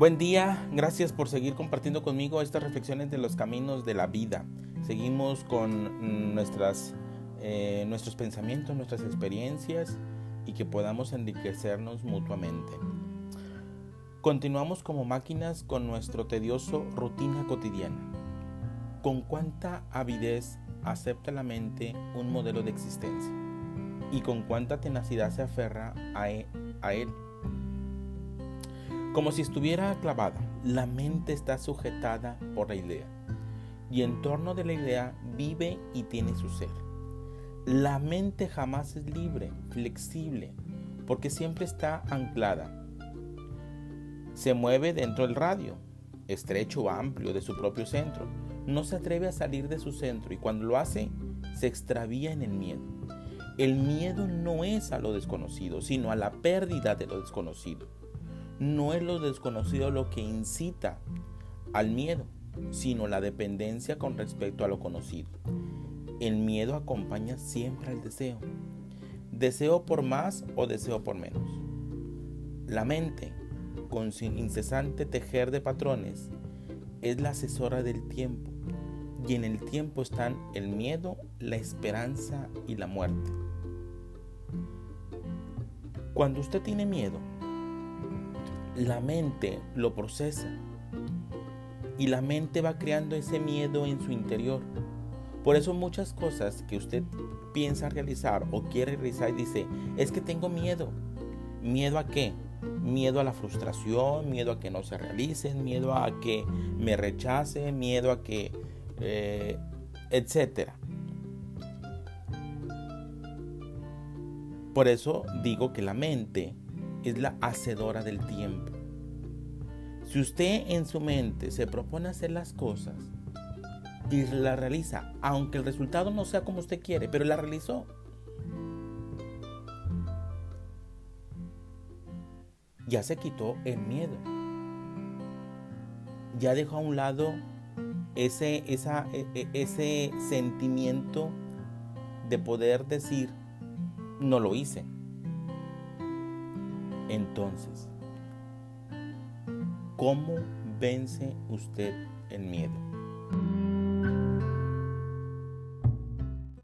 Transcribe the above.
Buen día, gracias por seguir compartiendo conmigo estas reflexiones de los caminos de la vida. Seguimos con nuestras, eh, nuestros pensamientos, nuestras experiencias y que podamos enriquecernos mutuamente. Continuamos como máquinas con nuestro tedioso rutina cotidiana. ¿Con cuánta avidez acepta la mente un modelo de existencia? ¿Y con cuánta tenacidad se aferra a e, él? Como si estuviera clavada, la mente está sujetada por la idea y en torno de la idea vive y tiene su ser. La mente jamás es libre, flexible, porque siempre está anclada. Se mueve dentro del radio, estrecho o amplio de su propio centro. No se atreve a salir de su centro y cuando lo hace, se extravía en el miedo. El miedo no es a lo desconocido, sino a la pérdida de lo desconocido. No es lo desconocido lo que incita al miedo, sino la dependencia con respecto a lo conocido. El miedo acompaña siempre al deseo. Deseo por más o deseo por menos. La mente, con su incesante tejer de patrones, es la asesora del tiempo. Y en el tiempo están el miedo, la esperanza y la muerte. Cuando usted tiene miedo, la mente lo procesa y la mente va creando ese miedo en su interior. Por eso muchas cosas que usted piensa realizar o quiere realizar y dice, es que tengo miedo. ¿Miedo a qué? Miedo a la frustración, miedo a que no se realicen, miedo a que me rechace, miedo a que, eh, etcétera. Por eso digo que la mente es la hacedora del tiempo. Si usted en su mente se propone hacer las cosas y la realiza, aunque el resultado no sea como usted quiere, pero la realizó, ya se quitó el miedo. Ya dejó a un lado ese, esa, e, e, ese sentimiento de poder decir, no lo hice. Entonces, ¿cómo vence usted el miedo?